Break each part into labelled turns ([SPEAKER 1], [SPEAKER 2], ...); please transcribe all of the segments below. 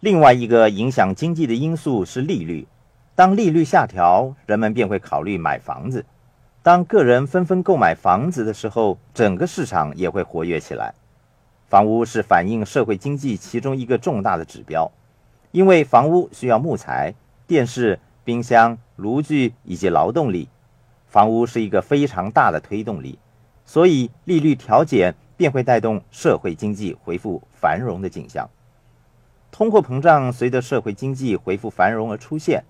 [SPEAKER 1] 另外一个影响经济的因素是利率。当利率下调，人们便会考虑买房子。当个人纷纷购买房子的时候，整个市场也会活跃起来。房屋是反映社会经济其中一个重大的指标，因为房屋需要木材、电视、冰箱、炉具以及劳动力，房屋是一个非常大的推动力，所以利率调减便会带动社会经济恢复繁荣的景象。通货膨胀随着社会经济恢复繁荣而出现。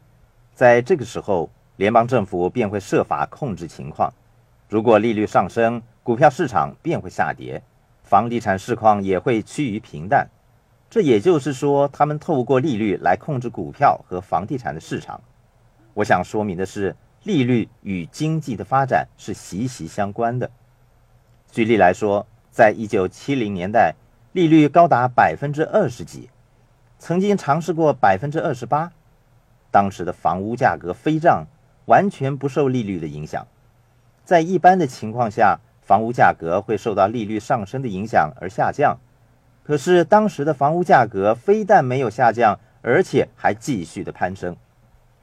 [SPEAKER 1] 在这个时候，联邦政府便会设法控制情况。如果利率上升，股票市场便会下跌，房地产市况也会趋于平淡。这也就是说，他们透过利率来控制股票和房地产的市场。我想说明的是，利率与经济的发展是息息相关的。举例来说，在一九七零年代，利率高达百分之二十几，曾经尝试过百分之二十八。当时的房屋价格飞涨，完全不受利率的影响。在一般的情况下，房屋价格会受到利率上升的影响而下降。可是当时的房屋价格非但没有下降，而且还继续的攀升。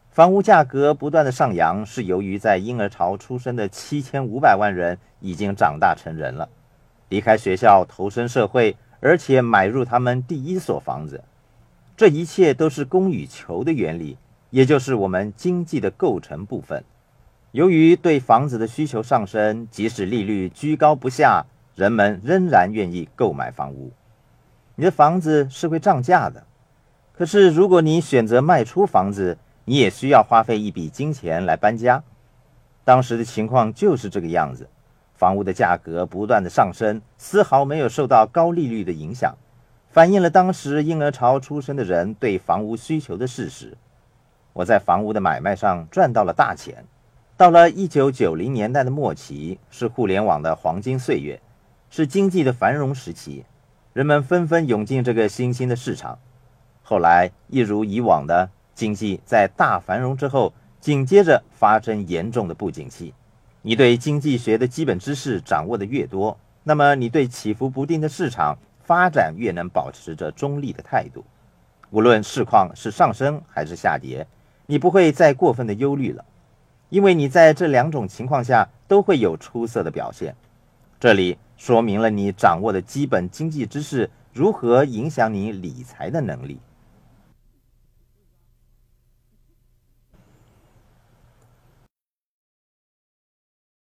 [SPEAKER 1] 房屋价格不断的上扬，是由于在婴儿潮出生的七千五百万人已经长大成人了，离开学校投身社会，而且买入他们第一所房子。这一切都是供与求的原理。也就是我们经济的构成部分。由于对房子的需求上升，即使利率居高不下，人们仍然愿意购买房屋。你的房子是会涨价的，可是如果你选择卖出房子，你也需要花费一笔金钱来搬家。当时的情况就是这个样子，房屋的价格不断的上升，丝毫没有受到高利率的影响，反映了当时婴儿潮出生的人对房屋需求的事实。我在房屋的买卖上赚到了大钱。到了一九九零年代的末期，是互联网的黄金岁月，是经济的繁荣时期，人们纷纷涌进这个新兴的市场。后来一如以往的经济在大繁荣之后，紧接着发生严重的不景气。你对经济学的基本知识掌握的越多，那么你对起伏不定的市场发展越能保持着中立的态度，无论市况是上升还是下跌。你不会再过分的忧虑了，因为你在这两种情况下都会有出色的表现。这里说明了你掌握的基本经济知识如何影响你理财的能力。